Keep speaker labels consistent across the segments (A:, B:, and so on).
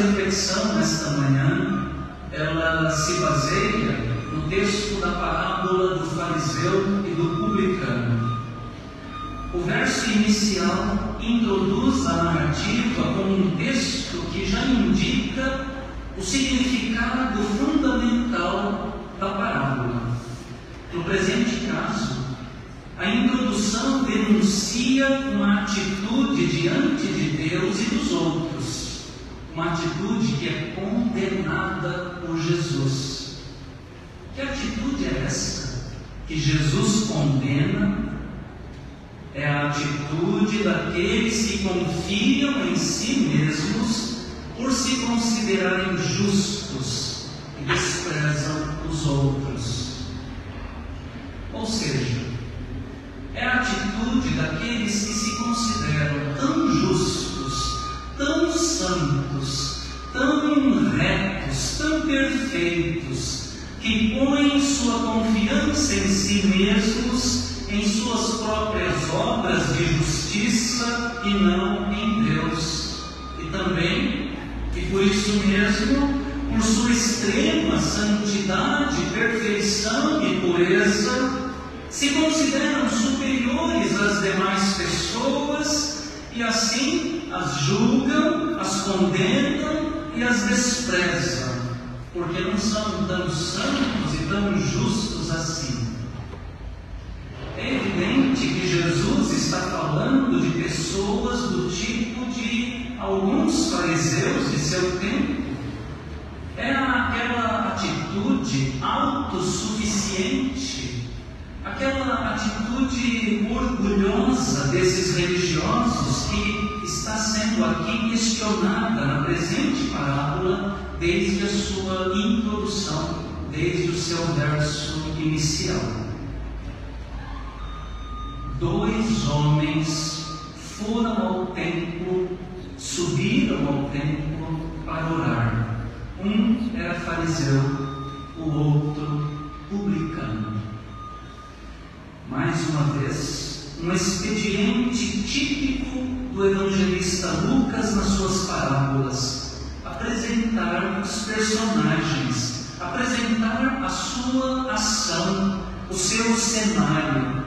A: reflexão nesta manhã, ela se baseia no texto da parábola do fariseu e do publicano. O verso inicial introduz a narrativa como um texto que já indica o significado fundamental da parábola. No presente caso, a introdução denuncia uma atitude diante de Deus e dos outros, uma atitude que é condenada por Jesus. Que atitude é essa que Jesus condena? É a atitude daqueles que confiam em si mesmos por se considerarem justos e desprezam os outros. Ou seja, é a atitude daqueles que se consideram tão retos, tão perfeitos, que põem sua confiança em si mesmos, em suas próprias obras de justiça e não em Deus. E também e por isso mesmo, por sua extrema santidade, perfeição e pureza, se consideram superiores às demais pessoas e assim as julgam, as condenam e as desprezam, porque não são tão santos e tão justos assim. É evidente que Jesus está falando de pessoas do tipo de alguns fariseus de seu tempo. É aquela atitude autossuficiente, aquela atitude orgulhosa desses religiosos que está sendo aqui questionada na presente parábola desde a sua introdução, desde o seu verso inicial dois homens foram ao templo, subiram ao templo para orar. Um era fariseu, o outro publicano. Mais uma vez, um expediente típico do evangelista Lucas nas suas parábolas, apresentar os personagens, apresentar a sua ação, o seu cenário,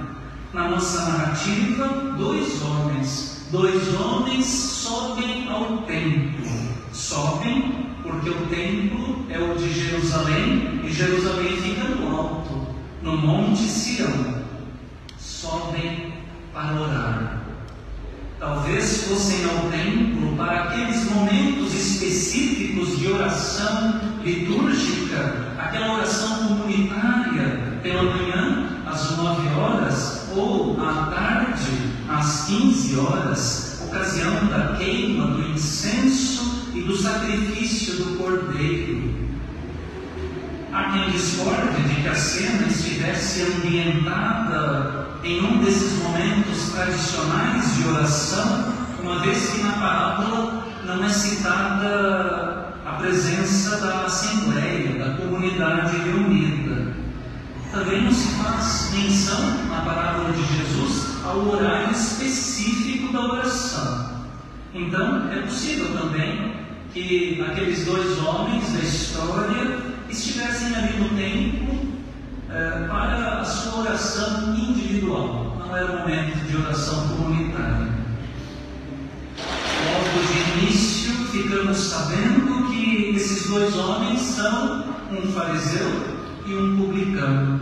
A: na nossa narrativa, dois homens. Dois homens sobem ao templo. Sobem porque o templo é o de Jerusalém e Jerusalém fica no alto, no Monte Sião. Sobem para orar. Talvez fossem ao templo para aqueles momentos específicos de oração litúrgica, aquela oração comunitária pela manhã às nove horas, ou à tarde, às 15 horas, ocasião da queima do incenso e do sacrifício do cordeiro. Há quem discorde de que a cena estivesse ambientada em um desses momentos tradicionais de oração, uma vez que na parábola não é citada a presença da assembleia, da comunidade reunida. Também não se faz menção na parábola de Jesus ao horário específico da oração. Então, é possível também que aqueles dois homens da história estivessem ali no templo eh, para a sua oração individual, não era momento de oração comunitária. Logo de início, ficamos sabendo que esses dois homens são um fariseu e um publicano.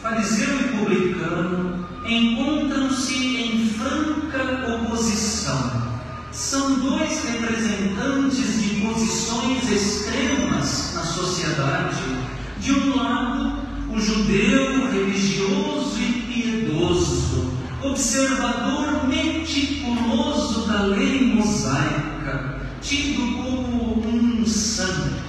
A: Fariseu e publicano encontram-se em franca oposição. São dois representantes de posições extremas na sociedade. De um lado, o judeu religioso e piedoso, observador meticuloso da lei mosaica, tido como um santo,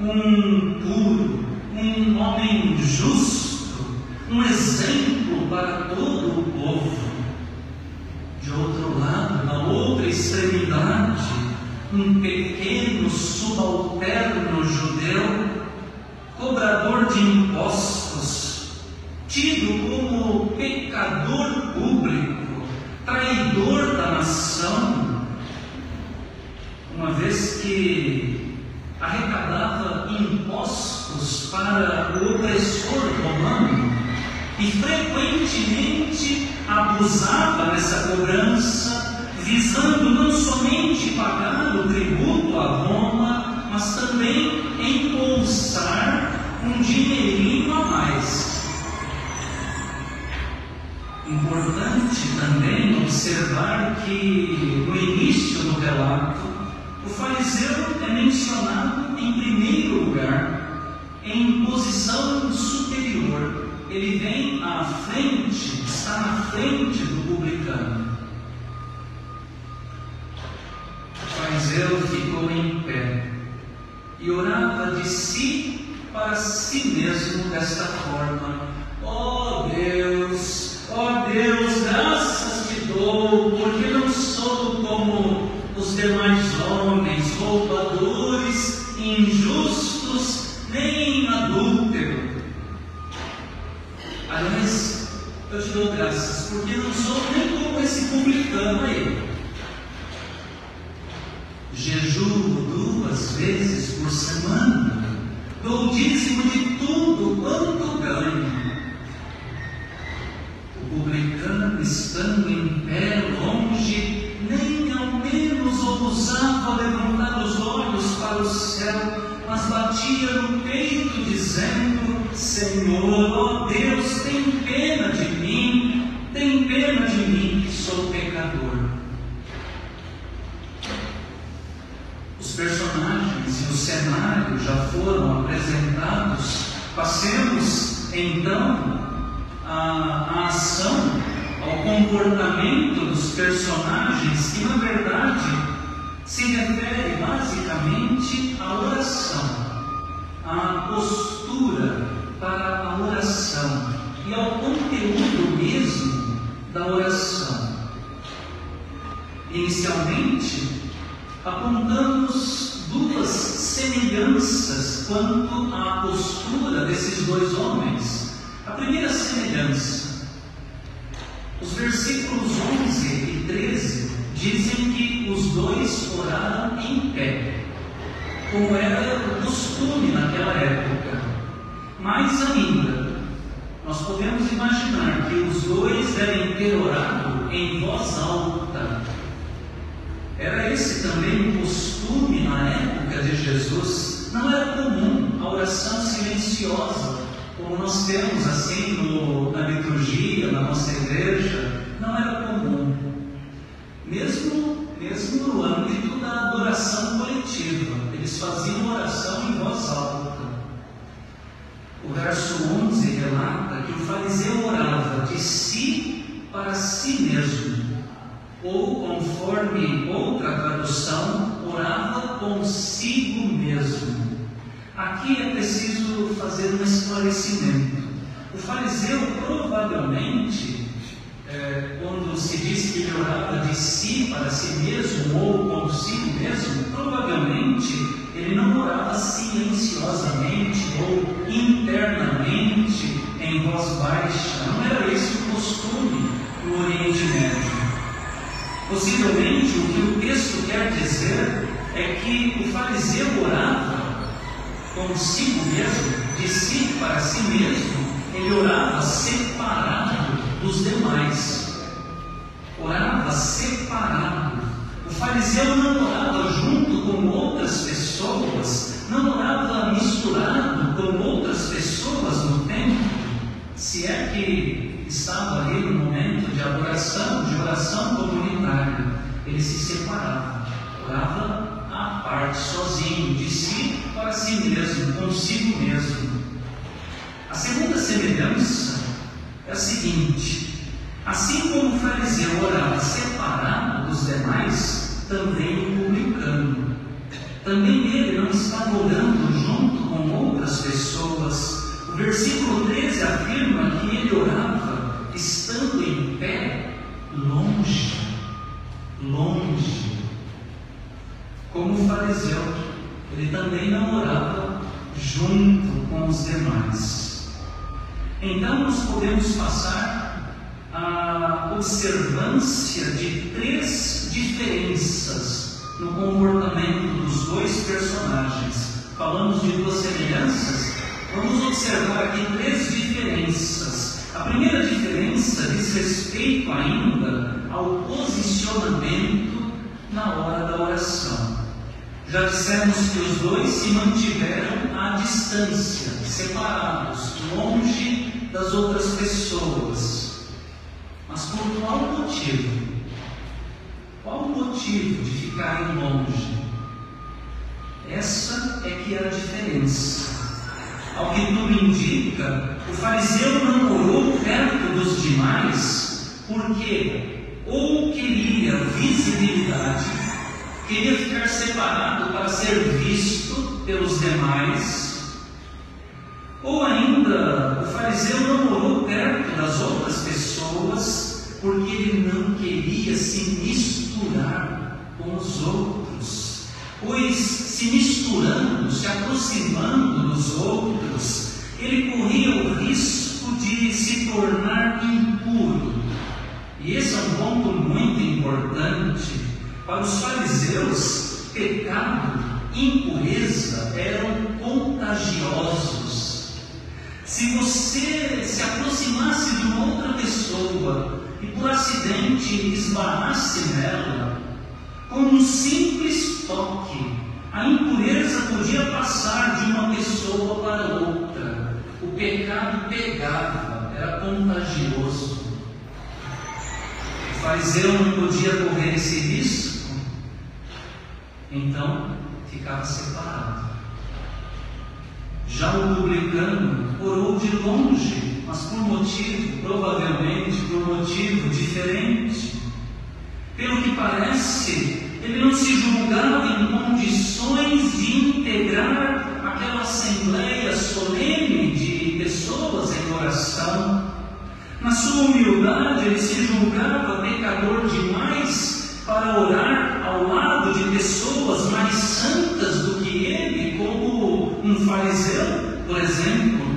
A: um puro, um homem justo, um exemplo para todo o povo. De outro lado, na outra extremidade, um pequeno subalterno judeu, cobrador de impostos, tido pecador público, traidor da nação, uma vez que arrecadava impostos para o opressor romano e frequentemente abusava dessa cobrança, visando Importante também observar que no início do relato, o fariseu é mencionado em primeiro lugar, em posição superior. Ele vem à frente, está na frente do publicano. O fariseu ficou em pé e orava de si para si mesmo desta forma: Ó oh Deus, ó oh Deus, porque não sou como os demais homens, roubadores, injustos, nem adúltero. Aliás, eu te dou graças, porque não sou nem como esse publicano aí. Jejuo duas vezes por semana, dou dízimo de tudo Passemos então à, ação, ao comportamento dos personagens, que na verdade se refere basicamente à oração, à postura para a oração e ao conteúdo mesmo da oração. Inicialmente, apontamos duas semelhanças quanto à postura desses dois homens. A primeira semelhança, os versículos 11 e 13 dizem que os dois oraram em pé, como era o costume naquela época. Mais ainda, nós podemos imaginar que os dois devem ter orado em voz alta era esse também um costume na época de Jesus. Não era comum a oração silenciosa, como nós temos assim no, na liturgia, na nossa igreja. Não era comum. Mesmo, mesmo no âmbito da adoração coletiva, eles faziam oração em voz alta. O verso 11 relata que o fariseu orava de si para si mesmo ou conforme outra tradução, orava consigo mesmo. Aqui é preciso fazer um esclarecimento. O fariseu provavelmente, é, quando se diz que ele orava de si para si mesmo ou consigo mesmo, provavelmente ele não orava silenciosamente ou internamente em voz baixa. Não era esse o costume no Oriente Médio. Possivelmente o que o texto quer dizer é que o fariseu orava consigo mesmo, de si para si mesmo, ele orava separado dos demais. Orava separado. O fariseu não orava junto com outras pessoas, não orava misturado com outras pessoas no templo, se é que estava ali no momento de adoração, de oração comunitária, ele se separava, orava à parte, sozinho, de si para si mesmo, consigo mesmo. A segunda semelhança é a seguinte: assim como o fariseu orava separado dos demais, também o publicano. Também ele não estava orando junto com outras pessoas. O versículo 13 afirma que ele orava estando em pé, longe, longe. Como o fariseu, ele também não orava junto com os demais. Então, nós podemos passar a observância de três diferenças no comportamento dos dois personagens. Falamos de duas semelhanças, vamos observar aqui três diferenças. A primeira diferença diz respeito ainda ao posicionamento na hora da oração. Já dissemos que os dois se mantiveram à distância, separados, longe das outras pessoas. Mas por qual motivo? Qual o motivo de ficarem longe? Essa é que é a diferença. Ao que tudo indica, o fariseu não orou perto dos demais porque ou queria visibilidade queria ficar separado para ser visto pelos demais, ou ainda o fariseu não morou perto das outras pessoas porque ele não queria se misturar com os outros, pois se misturando, se aproximando dos outros, ele corria o risco de se tornar impuro. E esse é um ponto muito importante para os fariseus, pecado impureza eram contagiosos. Se você se aproximasse de uma outra pessoa e por acidente esbarrasse nela, com um simples toque, a impureza podia passar de uma pessoa para outra. O pecado pegava, era contagioso. O fariseu não podia correr esse risco então ficava separado. Já o publicano orou de longe, mas por motivo, provavelmente por motivo diferente. Pelo que parece, ele não se julgava em condições de integrar aquela assembleia solene pessoas em oração. Na sua humildade, ele se julgava pecador demais para orar ao lado de pessoas mais santas do que ele, como um fariseu, por exemplo.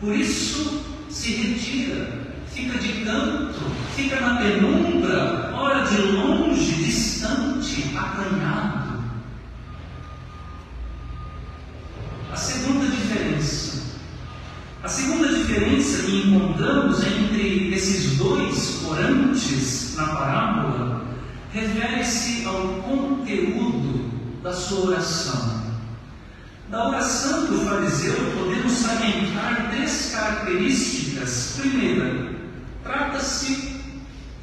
A: Por isso se retira, fica de canto, fica na penumbra, ora de longe, distante, acanhado. A segunda diferença. A segunda diferença que encontramos entre esses dois orantes na parábola refere-se ao conteúdo da sua oração. Da oração do fariseu podemos salientar três características. Primeira, trata-se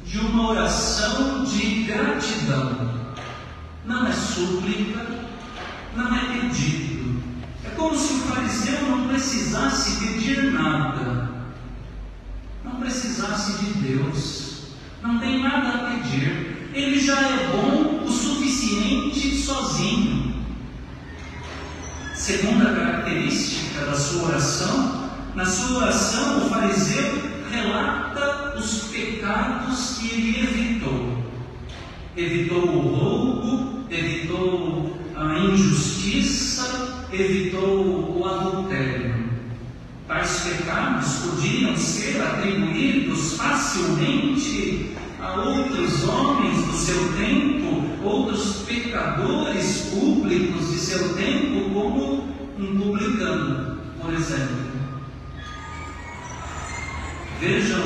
A: de uma oração de gratidão. Não é súplica, não é pedido. É como se o fariseu não precisasse pedir nada, não precisasse de Deus, não tem nada a pedir ele já é bom o suficiente sozinho. Segunda característica da sua oração, na sua oração o fariseu relata os pecados que ele evitou. Evitou o roubo, evitou a injustiça, evitou o adultério. Tais pecados podiam ser atribuídos facilmente a outros homens do seu tempo, outros pecadores públicos de seu tempo, como um publicano, por exemplo. Vejam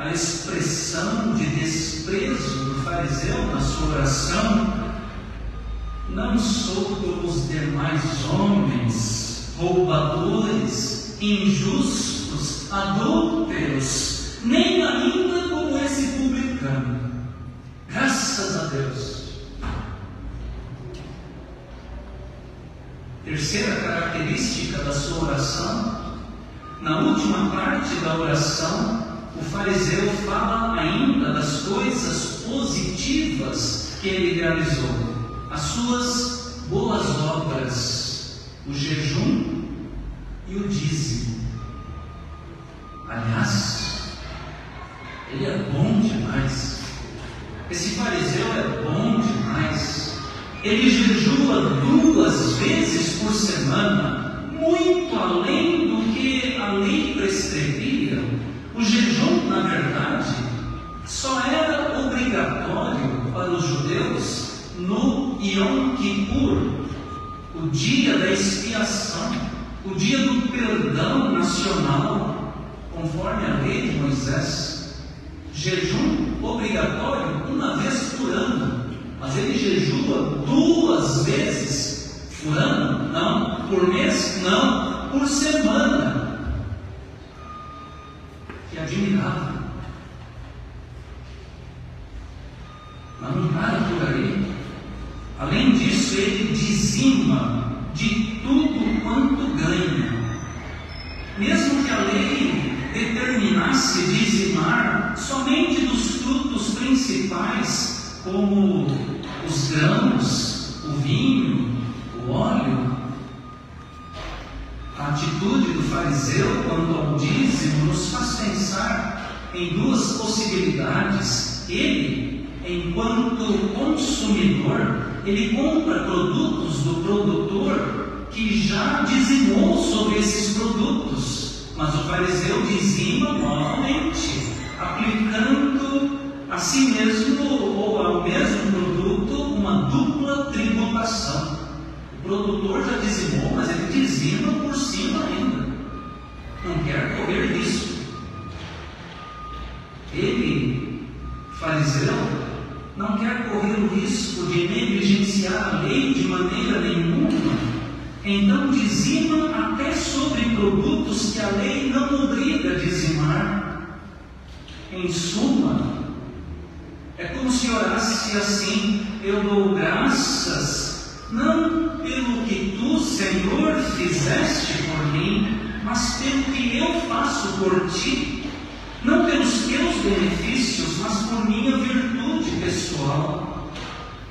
A: a expressão de desprezo do fariseu na sua oração. Não sou como os demais homens, roubadores, injustos, adúlteros, nem ainda como esse publicano. Graças a Deus. Terceira característica da sua oração, na última parte da oração, o fariseu fala ainda das coisas positivas que ele realizou, as suas boas obras, o jejum e o dízimo. Aliás, ele é bom demais. Esse fariseu é bom demais. Ele jejua duas vezes por semana, muito além do que a lei prescrevia. O jejum, na verdade, só era obrigatório para os judeus no Yom Kippur, o dia da expiação, o dia do perdão nacional, conforme a lei de Moisés jejum obrigatório uma vez por ano, mas ele jejua duas vezes por ano? Não. Por mês? Não. Por semana. Que admirável. Mas não para por aí. Além disso, ele dizima de tudo quanto ganha. Mesmo que a lei determinasse dizimar somente dos frutos principais, como os grãos, o vinho, o óleo. A atitude do fariseu quanto ao dízimo nos faz pensar em duas possibilidades. Ele, enquanto consumidor, ele compra produtos do produtor que já dizimou sobre esses produtos mas o fariseu dizima novamente, aplicando a si mesmo ou ao mesmo produto uma dupla tributação. O produtor já dizimou, mas ele dizima por cima ainda. Não quer correr risco. Ele, fariseu, não quer correr o risco de negligenciar a lei de maneira nenhuma então dizima até sobre produtos que a lei não obriga a dizimar. Em suma, é como se orasse assim: Eu dou graças, não pelo que tu, Senhor, fizeste por mim, mas pelo que eu faço por ti, não pelos teus benefícios, mas por minha virtude pessoal.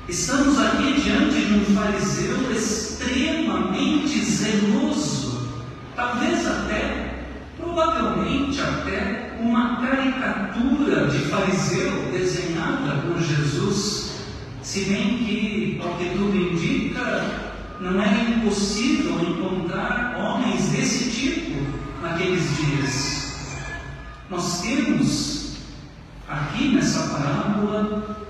A: Estamos aqui diante de um fariseu extremamente zeloso, talvez até, provavelmente até, uma caricatura de fariseu desenhada por Jesus, se bem que, ao que tudo indica, não era impossível encontrar homens desse tipo naqueles dias. Nós temos aqui nessa parábola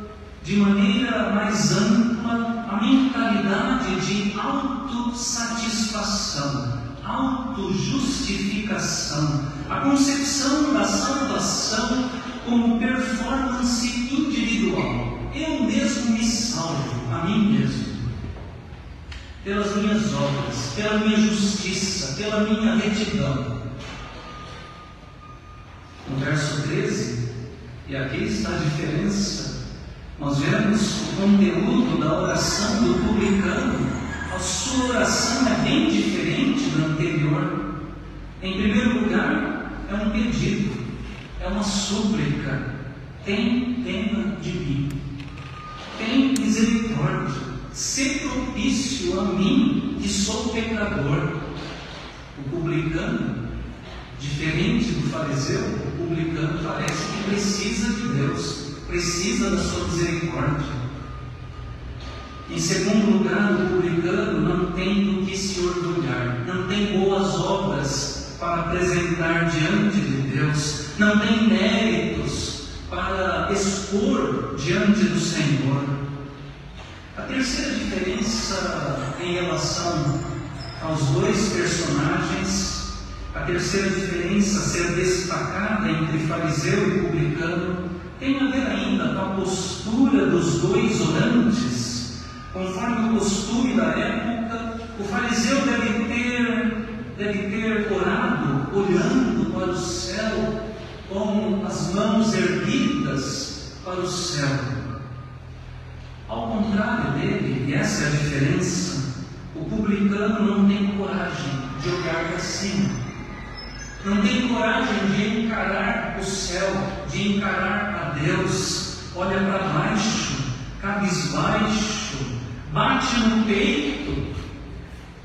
A: de maneira mais ampla a mentalidade de autossatisfação, autojustificação, a concepção da salvação como performance individual. Eu mesmo me salvo, a mim mesmo, pelas minhas obras, pela minha justiça, pela minha retidão. No verso 13, e aqui está a diferença nós vemos o conteúdo da oração do publicano. A sua oração é bem diferente da anterior. Em primeiro lugar, é um pedido, é uma súplica. Tem pena de mim. Tem misericórdia. Se propício a mim, que sou pecador. O publicano, diferente do fariseu, o publicano parece que precisa de Deus precisa da sua misericórdia. Em segundo lugar, o publicano não tem do que se orgulhar, não tem boas obras para apresentar diante de Deus, não tem méritos para expor diante do Senhor. A terceira diferença em relação aos dois personagens, a terceira diferença a ser destacada entre fariseu e publicano, tem a ver ainda com a postura dos dois orantes. Conforme o costume da época, o fariseu deve ter, deve ter orado olhando para o céu, com as mãos erguidas para o céu. Ao contrário dele, e essa é a diferença, o publicano não tem coragem de olhar para cima não tem coragem de encarar o céu, de encarar a Deus, olha para baixo, cabisbaixo, bate no peito,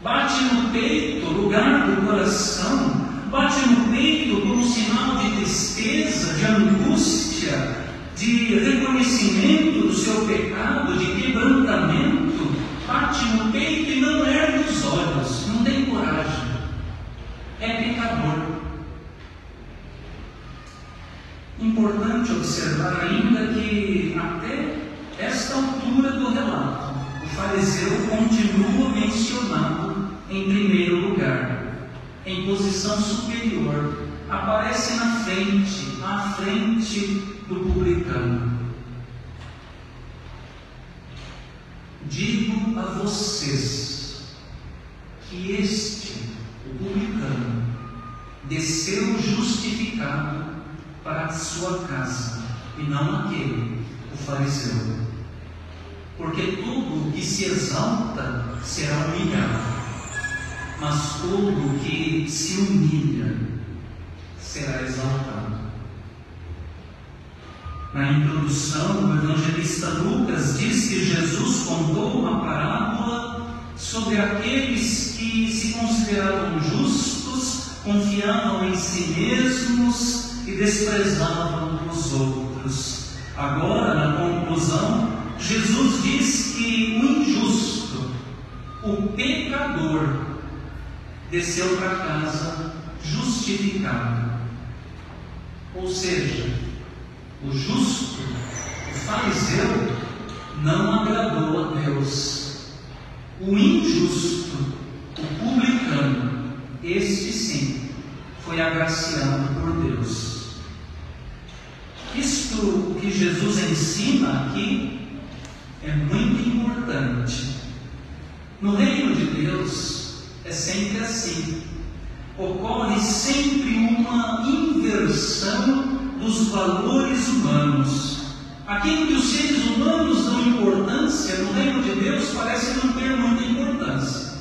A: bate no peito, lugar do coração, bate no peito como sinal de tristeza, de angústia, de reconhecimento do seu pecado, de quebrantamento, bate no peito e não ergue os olhos, não tem coragem. É pecador. Importante observar ainda que até esta altura do relato, o fariseu continua mencionado em primeiro lugar, em posição superior, aparece na frente, à frente do publicano. Digo a vocês que este, o publicano, desceu justificado para a sua casa, e não aquele, o fariseu. Porque tudo que se exalta será humilhado, mas tudo que se humilha será exaltado. Na introdução, o evangelista Lucas diz que Jesus contou uma parábola sobre aqueles que se consideravam justos, confiavam em si mesmos e desprezavam os outros. Agora, na conclusão, Jesus diz que o injusto, o pecador, desceu para casa justificado. Ou seja, o justo, o fariseu, não agradou a Deus. O injusto, o publicano, este sim, foi agraciado por Deus. Isto que Jesus ensina aqui é muito importante. No reino de Deus é sempre assim. Ocorre sempre uma inversão dos valores humanos. Aquilo que os seres humanos dão importância no reino de Deus parece não ter muita importância.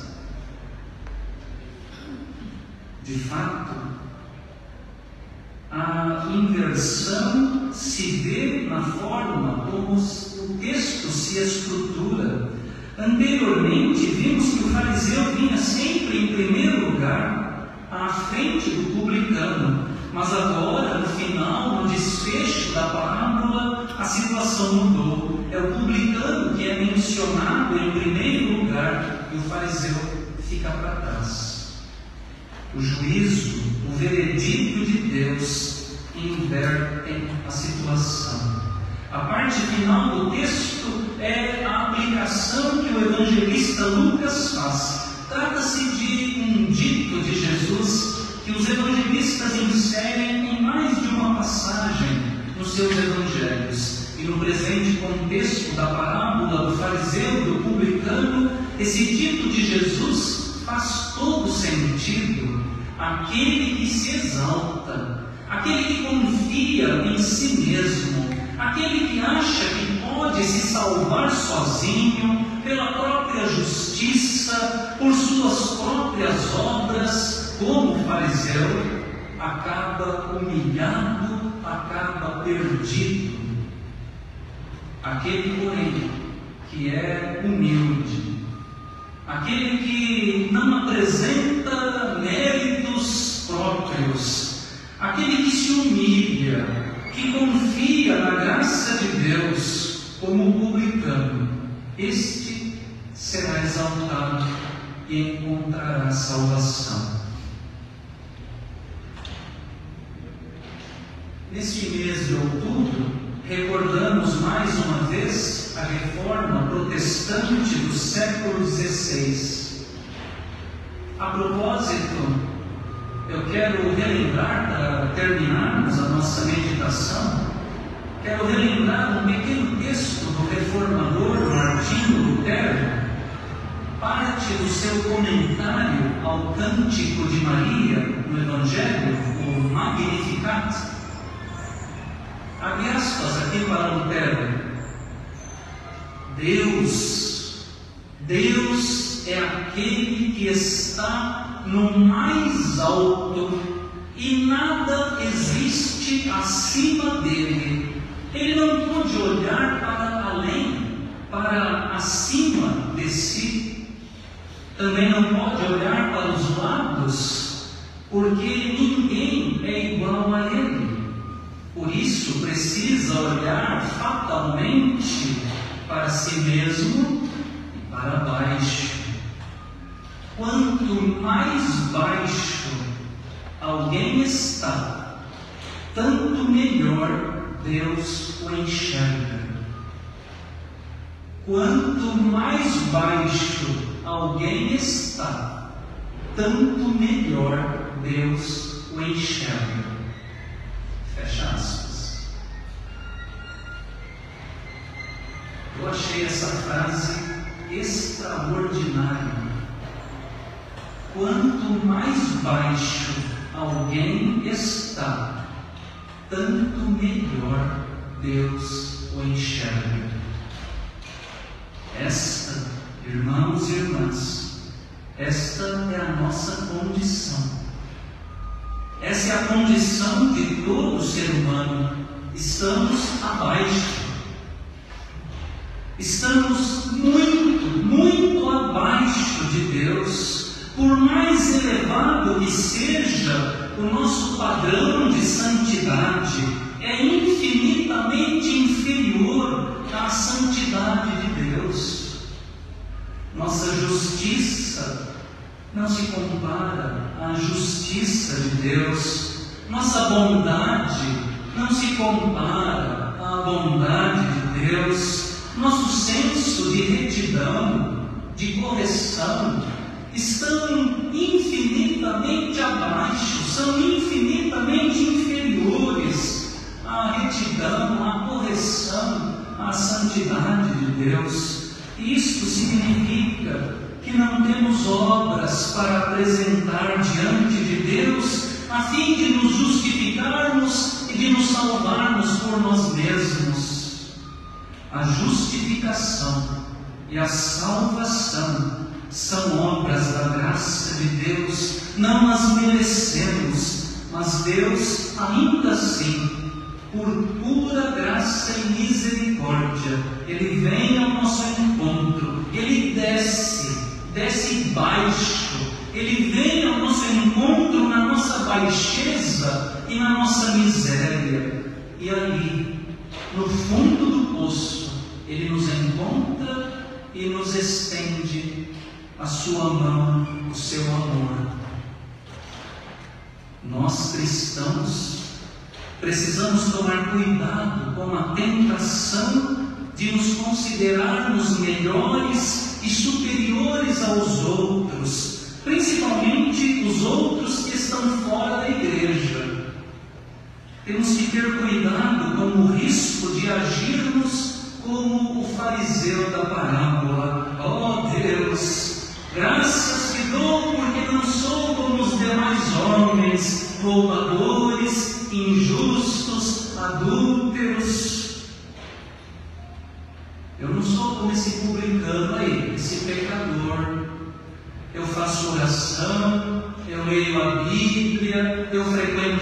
A: De fato, a inversão se vê na forma como o texto se estrutura. Anteriormente, vimos que o fariseu vinha sempre em primeiro lugar, à frente do publicano, mas agora, no final, no desfecho da parábola, a situação mudou. É o publicano que é mencionado em primeiro lugar e o fariseu fica para trás. O juízo, o veredito de Deus inverte a situação. A parte final do texto é a aplicação que o evangelista Lucas faz. Trata-se de um dito de Jesus que os evangelistas inserem em mais de uma passagem nos seus evangelhos. E no presente contexto da parábola do fariseu e do publicano, esse dito de Jesus faz todo sentido. Aquele que se exalta, aquele que confia em si mesmo, aquele que acha que pode se salvar sozinho pela própria justiça, por suas próprias obras, como fariseu, acaba humilhado, acaba perdido. Aquele, porém, que é humilde, aquele que não apresenta méritos próprios, aquele que se humilha, que confia na graça de Deus como publicano, este será exaltado e encontrará salvação. Neste mês de outubro, recordamos mais uma vez a reforma protestante século XVI. A propósito, eu quero relembrar, para terminarmos a nossa meditação, quero relembrar um pequeno texto do reformador Martinho Lutero, parte do seu comentário ao Cântico de Maria no Evangelho, o Magnificat Abre aspas aqui para Lutero. Deus, Deus é aquele que está no mais alto e nada existe acima dele. Ele não pode olhar para além, para acima de si. Também não pode olhar para os lados, porque ninguém é igual a ele. Por isso precisa olhar fatalmente para si mesmo para baixo. Quanto mais baixo alguém está, tanto melhor Deus o enxerga. Quanto mais baixo alguém está, tanto melhor Deus o enxerga. Fecha aspas. Eu achei essa frase extraordinária. Quanto mais baixo alguém está, tanto melhor Deus o enxerga. Esta, irmãos e irmãs, esta é a nossa condição. Essa é a condição de todo ser humano. Estamos abaixo. Estamos muito, muito abaixo de Deus. Por mais elevado que seja o nosso padrão de santidade, é infinitamente inferior à santidade de Deus. Nossa justiça não se compara à justiça de Deus. Nossa bondade não se compara à bondade de Deus. Nosso senso de retidão, de correção, estão infinitamente abaixo, são infinitamente inferiores à retidão, à correção, à santidade de Deus. Isto significa que não temos obras para apresentar diante de Deus, a fim de nos justificarmos e de nos salvarmos por nós mesmos. A justificação e a salvação são obras da graça de Deus, não as merecemos, mas Deus, ainda assim, por pura graça e misericórdia, Ele vem ao nosso encontro, Ele desce desce baixo, ele vem ao nosso encontro na nossa baixeza e na nossa miséria, e ali, no fundo do poço, ele nos encontra e nos estende a sua mão, o seu amor. Nós cristãos precisamos tomar cuidado com a tentação de nos considerarmos melhores e superiores aos outros, principalmente os outros que estão fora da igreja. Temos que ter cuidado com o risco de agirmos como o fariseu da parábola. Oh Deus, graças te dou porque não sou como os demais homens, roubadores, injustos, adúlteros, eu não sou como esse publicano aí, esse pecador. Eu faço oração, eu leio a Bíblia, eu frequento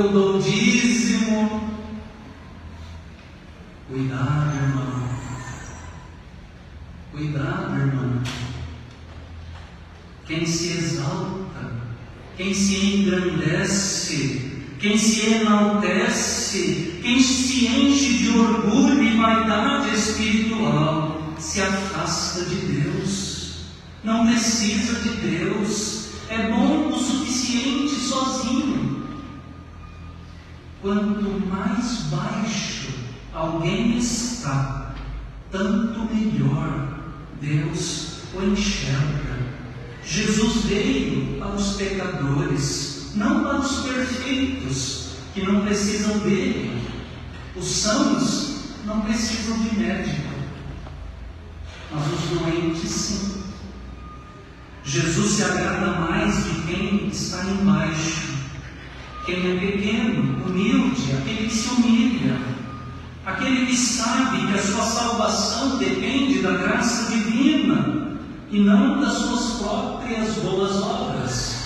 A: eu dou dízimo. Cuidado, irmão. Cuidado, irmão. Quem se exalta, quem se engrandece, quem se enaltece, quem se enche de orgulho e vaidade espiritual, se afasta de Deus, não precisa de Deus, é bom o suficiente sozinho. Quanto mais baixo alguém está, tanto melhor Deus o enxerga. Jesus veio para os pecadores não para os perfeitos, que não precisam dele. Os sãos não precisam de médico, mas os doentes sim. Jesus se agrada mais de quem está embaixo, quem é pequeno, humilde, aquele que se humilha, aquele que sabe que a sua salvação depende da graça divina e não das suas próprias boas obras.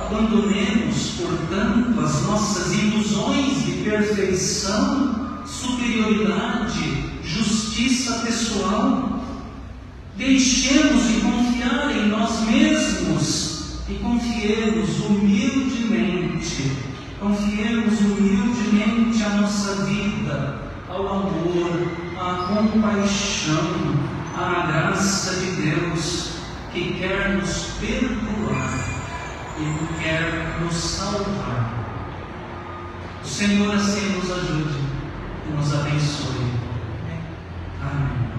A: Abandonemos, portanto, as nossas ilusões de perfeição, superioridade, justiça pessoal. Deixemos de confiar em nós mesmos e confiemos humildemente, confiemos humildemente a nossa vida ao amor, à compaixão, à graça de Deus que quer nos perdoar e quer nos salvar. O Senhor assim nos ajude e nos abençoe. Amém.